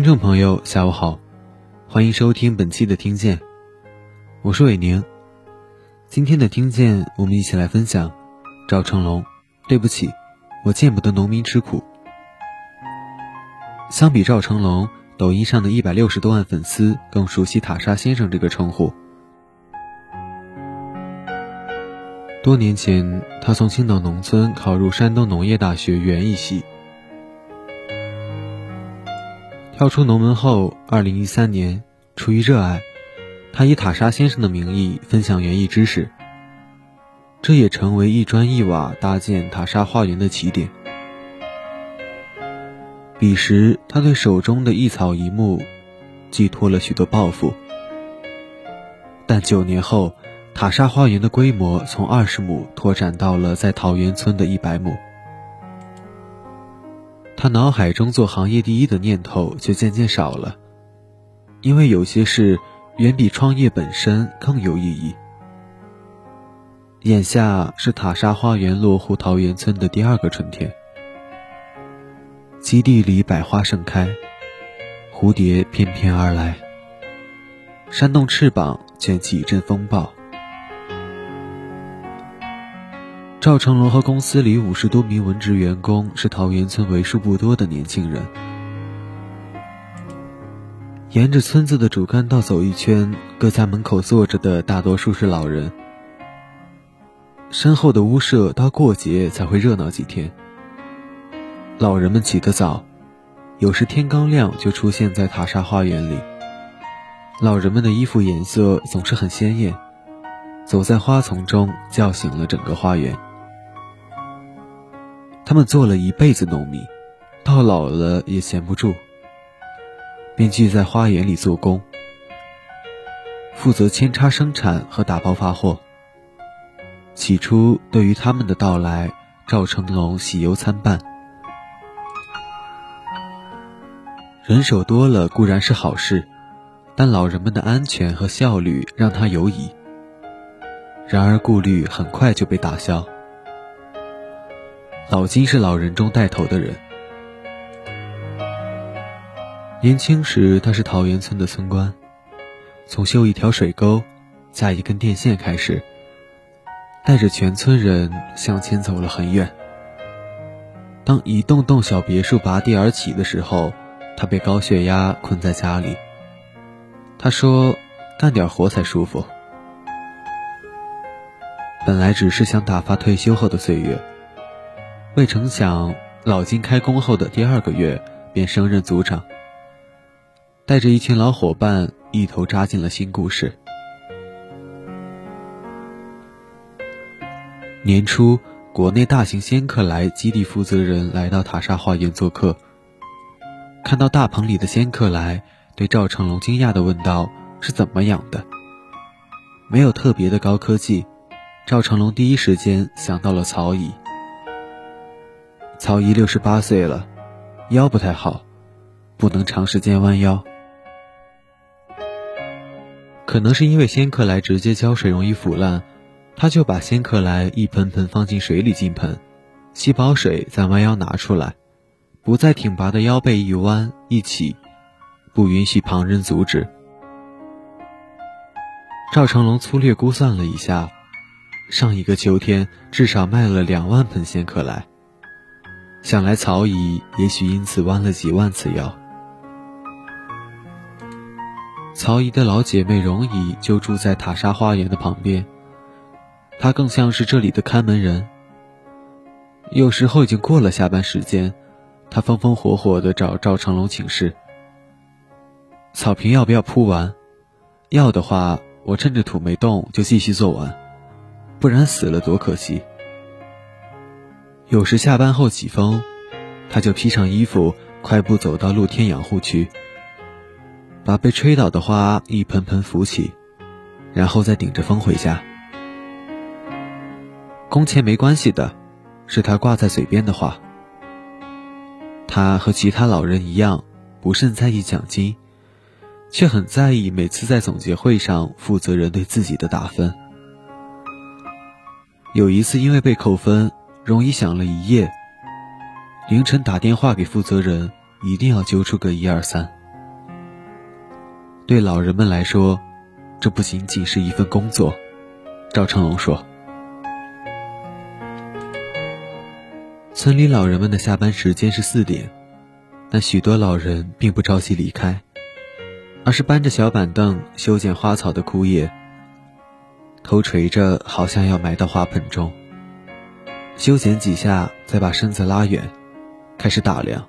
听众朋友，下午好，欢迎收听本期的听见，我是伟宁。今天的听见，我们一起来分享赵成龙。对不起，我见不得农民吃苦。相比赵成龙，抖音上的一百六十多万粉丝更熟悉塔莎先生这个称呼。多年前，他从青岛农村考入山东农业大学园艺系。跳出农门后，二零一三年，出于热爱，他以塔莎先生的名义分享园艺知识。这也成为一砖一瓦搭建塔莎花园的起点。彼时，他对手中的一草一木寄托了许多抱负。但九年后，塔莎花园的规模从二十亩拓展到了在桃源村的一百亩。他脑海中做行业第一的念头就渐渐少了，因为有些事远比创业本身更有意义。眼下是塔莎花园落户桃源村的第二个春天，基地里百花盛开，蝴蝶翩翩而来，扇动翅膀卷起一阵风暴。赵成龙和公司里五十多名文职员工是桃源村为数不多的年轻人。沿着村子的主干道走一圈，各家门口坐着的大多数是老人。身后的屋舍到过节才会热闹几天。老人们起得早，有时天刚亮就出现在塔莎花园里。老人们的衣服颜色总是很鲜艳，走在花丛中叫醒了整个花园。他们做了一辈子农民，到老了也闲不住，便聚在花园里做工，负责扦插生产和打包发货。起初，对于他们的到来，赵成龙喜忧参半。人手多了固然是好事，但老人们的安全和效率让他犹疑。然而，顾虑很快就被打消。老金是老人中带头的人。年轻时，他是桃源村的村官，从修一条水沟、架一根电线开始，带着全村人向前走了很远。当一栋栋小别墅拔地而起的时候，他被高血压困在家里。他说：“干点活才舒服。”本来只是想打发退休后的岁月。未成想，老金开工后的第二个月便升任组长，带着一群老伙伴一头扎进了新故事。年初，国内大型仙客来基地负责人来到塔莎花园做客，看到大棚里的仙客来，对赵成龙惊讶地问道：“是怎么养的？”没有特别的高科技，赵成龙第一时间想到了草椅。曹姨六十八岁了，腰不太好，不能长时间弯腰。可能是因为仙客来直接浇水容易腐烂，他就把仙客来一盆盆放进水里浸盆，吸饱水再弯腰拿出来，不再挺拔的腰背一弯一起，不允许旁人阻止。赵成龙粗略估算了一下，上一个秋天至少卖了两万盆仙客来。想来曹姨也许因此弯了几万次腰。曹姨的老姐妹荣姨就住在塔莎花园的旁边，她更像是这里的看门人。有时候已经过了下班时间，她风风火火地找赵成龙请示：“草坪要不要铺完？要的话，我趁着土没动就继续做完，不然死了多可惜。”有时下班后起风，他就披上衣服，快步走到露天养护区，把被吹倒的花一盆盆扶起，然后再顶着风回家。工钱没关系的，是他挂在嘴边的话。他和其他老人一样，不甚在意奖金，却很在意每次在总结会上负责人对自己的打分。有一次因为被扣分。容易想了一夜，凌晨打电话给负责人，一定要揪出个一二三。对老人们来说，这不仅仅是一份工作。赵成龙说：“村里老人们的下班时间是四点，但许多老人并不着急离开，而是搬着小板凳修剪花草的枯叶，头垂着，好像要埋到花盆中。修剪几下，再把身子拉远，开始打量，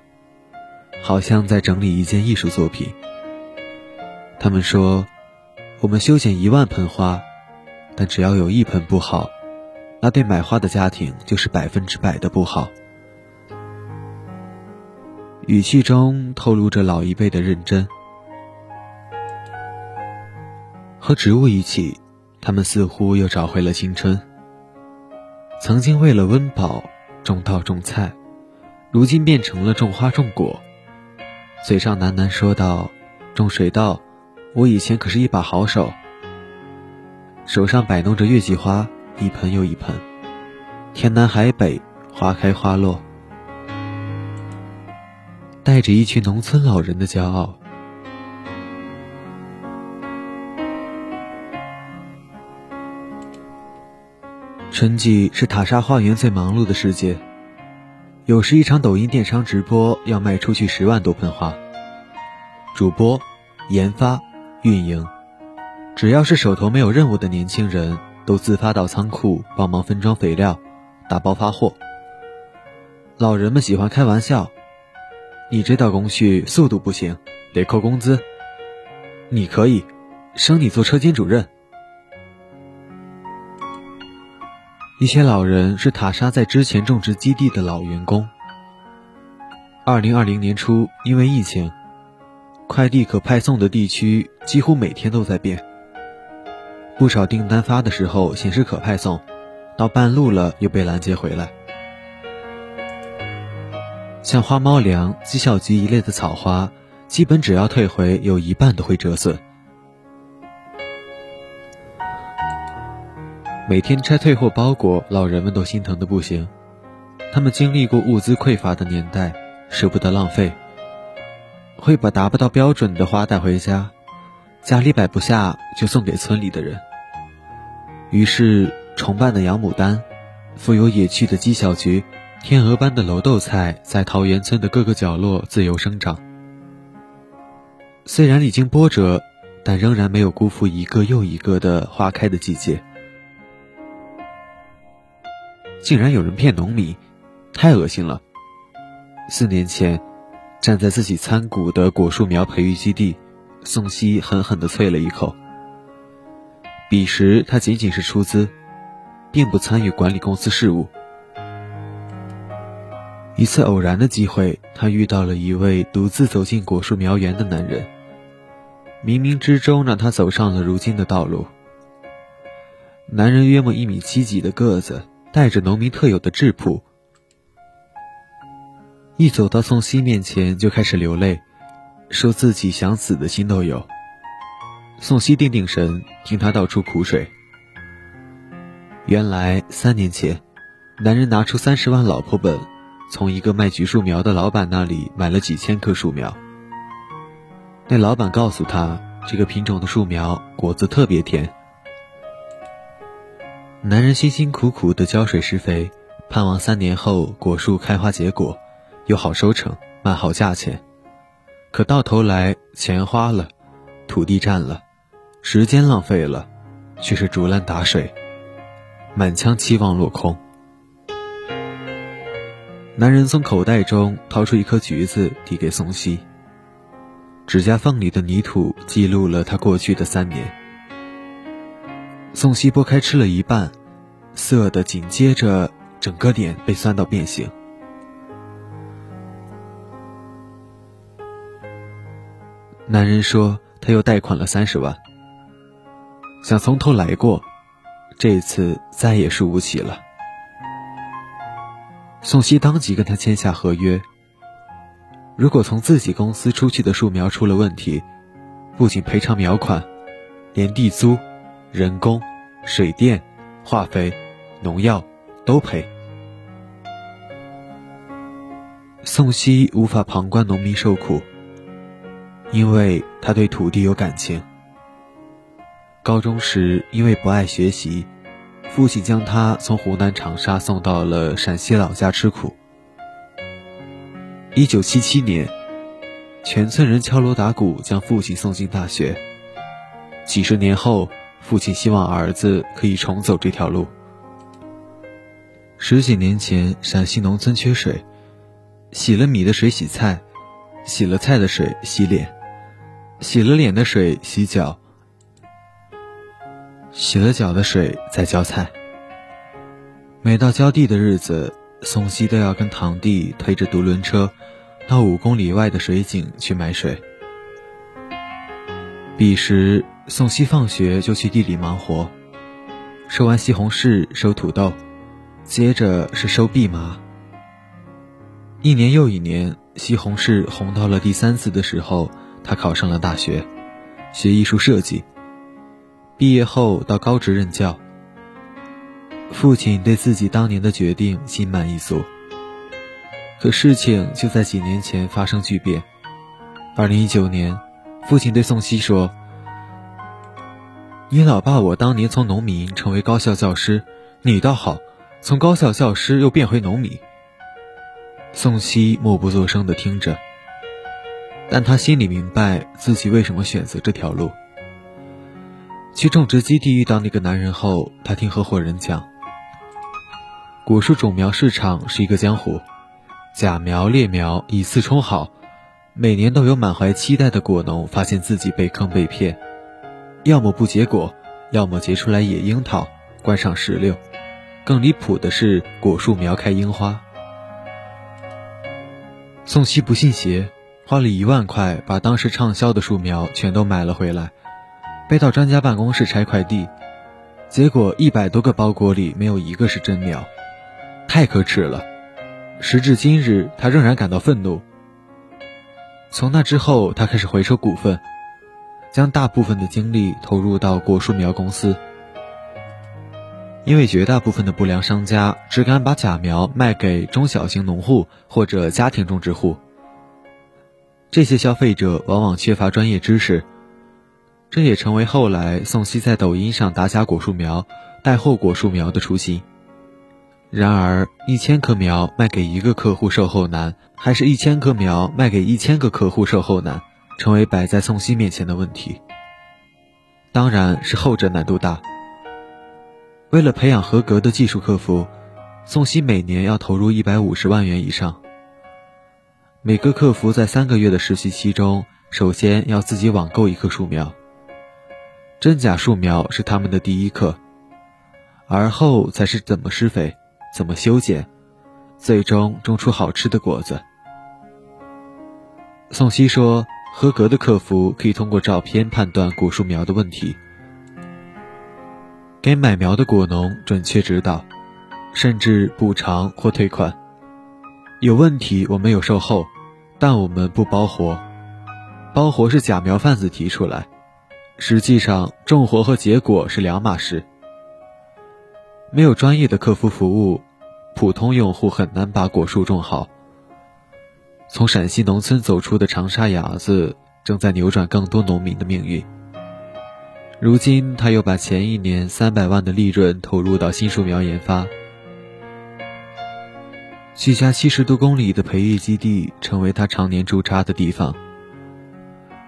好像在整理一件艺术作品。他们说：“我们修剪一万盆花。”但只要有一盆不好，那对买花的家庭就是百分之百的不好。语气中透露着老一辈的认真。和植物一起，他们似乎又找回了青春。曾经为了温饱种稻种菜，如今变成了种花种果。嘴上喃喃说道：“种水稻，我以前可是一把好手。”手上摆弄着月季花，一盆又一盆，天南海北，花开花落，带着一群农村老人的骄傲。春季是塔沙花园最忙碌的时节，有时一场抖音电商直播要卖出去十万多盆花，主播、研发、运营。只要是手头没有任务的年轻人，都自发到仓库帮忙分装肥料、打包发货。老人们喜欢开玩笑：“你这道工序速度不行，得扣工资。”你可以，升你做车间主任。一些老人是塔莎在之前种植基地的老员工。二零二零年初，因为疫情，快递可派送的地区几乎每天都在变。不少订单发的时候显示可派送，到半路了又被拦截回来。像花猫粮、绩效菊一类的草花，基本只要退回，有一半都会折损。每天拆退货包裹，老人们都心疼的不行。他们经历过物资匮乏的年代，舍不得浪费，会把达不到标准的花带回家。家里摆不下，就送给村里的人。于是，重瓣的洋牡丹，富有野趣的鸡小菊，天鹅般的楼豆菜，在桃源村的各个角落自由生长。虽然历经波折，但仍然没有辜负一个又一个的花开的季节。竟然有人骗农民，太恶心了！四年前，站在自己参股的果树苗培育基地。宋希狠狠地啐了一口。彼时他仅仅是出资，并不参与管理公司事务。一次偶然的机会，他遇到了一位独自走进果树苗园的男人，冥冥之中让他走上了如今的道路。男人约莫一米七几的个子，带着农民特有的质朴，一走到宋希面前就开始流泪。说自己想死的心都有。宋希定定神，听他道出苦水。原来三年前，男人拿出三十万老婆本，从一个卖橘树苗的老板那里买了几千棵树苗。那老板告诉他，这个品种的树苗果子特别甜。男人辛辛苦苦的浇水施肥，盼望三年后果树开花结果，有好收成，卖好价钱。可到头来，钱花了，土地占了，时间浪费了，却是竹篮打水，满腔期望落空。男人从口袋中掏出一颗橘子，递给宋希。指甲缝里的泥土记录了他过去的三年。宋希剥开吃了一半，涩的紧接着整个脸被酸到变形。男人说：“他又贷款了三十万，想从头来过，这次再也输不起了。”宋希当即跟他签下合约。如果从自己公司出去的树苗出了问题，不仅赔偿苗款，连地租、人工、水电、化肥、农药都赔。宋希无法旁观农民受苦。因为他对土地有感情。高中时，因为不爱学习，父亲将他从湖南长沙送到了陕西老家吃苦。一九七七年，全村人敲锣打鼓将父亲送进大学。几十年后，父亲希望儿子可以重走这条路。十几年前，陕西农村缺水，洗了米的水洗菜，洗了菜的水洗脸，洗了脸的水洗脚，洗了脚的水再浇菜。每到浇地的日子，宋希都要跟堂弟推着独轮车，到五公里外的水井去买水。彼时，宋希放学就去地里忙活，收完西红柿，收土豆。接着是收蓖麻。一年又一年，西红柿红到了第三次的时候，他考上了大学，学艺术设计。毕业后到高职任教。父亲对自己当年的决定心满意足。可事情就在几年前发生巨变。二零一九年，父亲对宋希说：“你老爸我当年从农民成为高校教师，你倒好。”从高校教师又变回农民，宋希默不作声地听着，但他心里明白自己为什么选择这条路。去种植基地遇到那个男人后，他听合伙人讲，果树种苗市场是一个江湖，假苗劣苗以次充好，每年都有满怀期待的果农发现自己被坑被骗，要么不结果，要么结出来野樱桃，观赏石榴。更离谱的是，果树苗开樱花。宋希不信邪，花了一万块把当时畅销的树苗全都买了回来，背到专家办公室拆快递，结果一百多个包裹里没有一个是真苗，太可耻了！时至今日，他仍然感到愤怒。从那之后，他开始回收股份，将大部分的精力投入到果树苗公司。因为绝大部分的不良商家只敢把假苗卖给中小型农户或者家庭种植户，这些消费者往往缺乏专业知识，这也成为后来宋希在抖音上打假果树苗、带货果树苗的雏形。然而，一千棵苗卖给一个客户售后难，还是一千棵苗卖给一千个客户售后难，成为摆在宋希面前的问题。当然是后者难度大。为了培养合格的技术客服，宋希每年要投入一百五十万元以上。每个客服在三个月的实习期中，首先要自己网购一棵树苗。真假树苗是他们的第一课，而后才是怎么施肥、怎么修剪，最终种出好吃的果子。宋希说：“合格的客服可以通过照片判断果树苗的问题。”给买苗的果农准确指导，甚至补偿或退款。有问题我们有售后，但我们不包活。包活是假苗贩子提出来，实际上种活和结果是两码事。没有专业的客服服务，普通用户很难把果树种好。从陕西农村走出的长沙伢子，正在扭转更多农民的命运。如今，他又把前一年三百万的利润投入到新树苗研发。距家七十多公里的培育基地成为他常年驻扎的地方。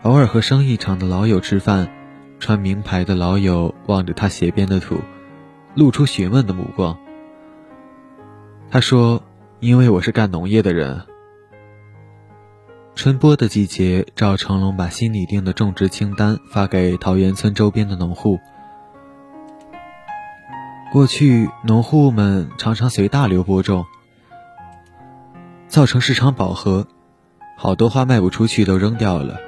偶尔和生意场的老友吃饭，穿名牌的老友望着他鞋边的土，露出询问的目光。他说：“因为我是干农业的人。”春播的季节，赵成龙把新拟定的种植清单发给桃源村周边的农户。过去，农户们常常随大流播种，造成市场饱和，好多花卖不出去都扔掉了。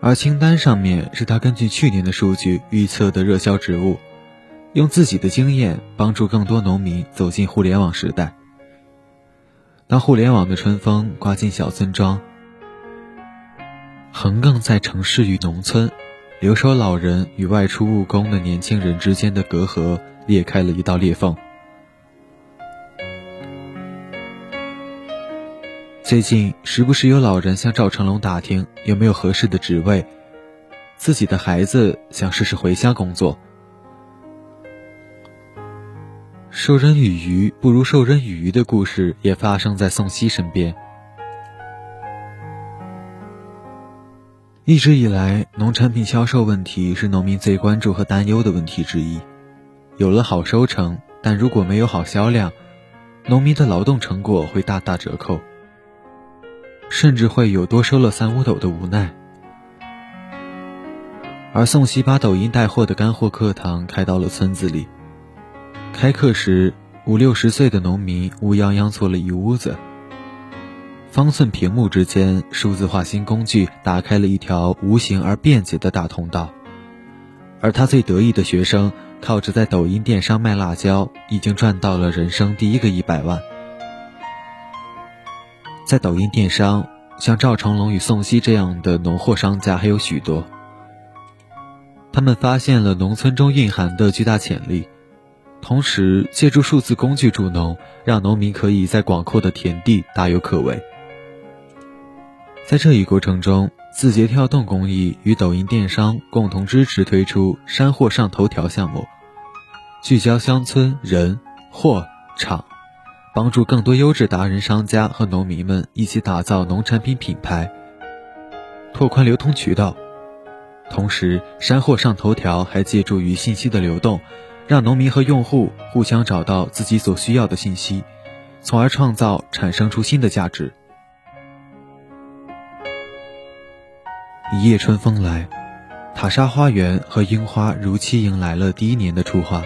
而清单上面是他根据去年的数据预测的热销植物，用自己的经验帮助更多农民走进互联网时代。当互联网的春风刮进小村庄。横亘在城市与农村、留守老人与外出务工的年轻人之间的隔阂裂开了一道裂缝。最近时不时有老人向赵成龙打听有没有合适的职位，自己的孩子想试试回乡工作。授人以鱼不如授人以渔的故事也发生在宋希身边。一直以来，农产品销售问题是农民最关注和担忧的问题之一。有了好收成，但如果没有好销量，农民的劳动成果会大打折扣，甚至会有多收了三五斗的无奈。而宋熙把抖音带货的干货课堂开到了村子里。开课时，五六十岁的农民乌泱泱坐了一屋子。方寸屏幕之间，数字化新工具打开了一条无形而便捷的大通道，而他最得意的学生，靠着在抖音电商卖辣椒，已经赚到了人生第一个一百万。在抖音电商，像赵成龙与宋希这样的农货商家还有许多，他们发现了农村中蕴含的巨大潜力。同时，借助数字工具助农，让农民可以在广阔的田地大有可为。在这一过程中，字节跳动公益与抖音电商共同支持推出“山货上头条”项目，聚焦乡村人、货、场，帮助更多优质达人商家和农民们一起打造农产品品牌，拓宽流通渠道。同时，“山货上头条”还借助于信息的流动。让农民和用户互相找到自己所需要的信息，从而创造产生出新的价值。一夜春风来，塔莎花园和樱花如期迎来了第一年的初花。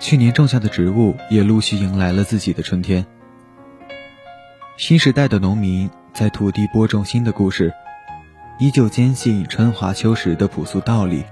去年种下的植物也陆续迎来了自己的春天。新时代的农民在土地播种新的故事，依旧坚信春华秋实的朴素道理。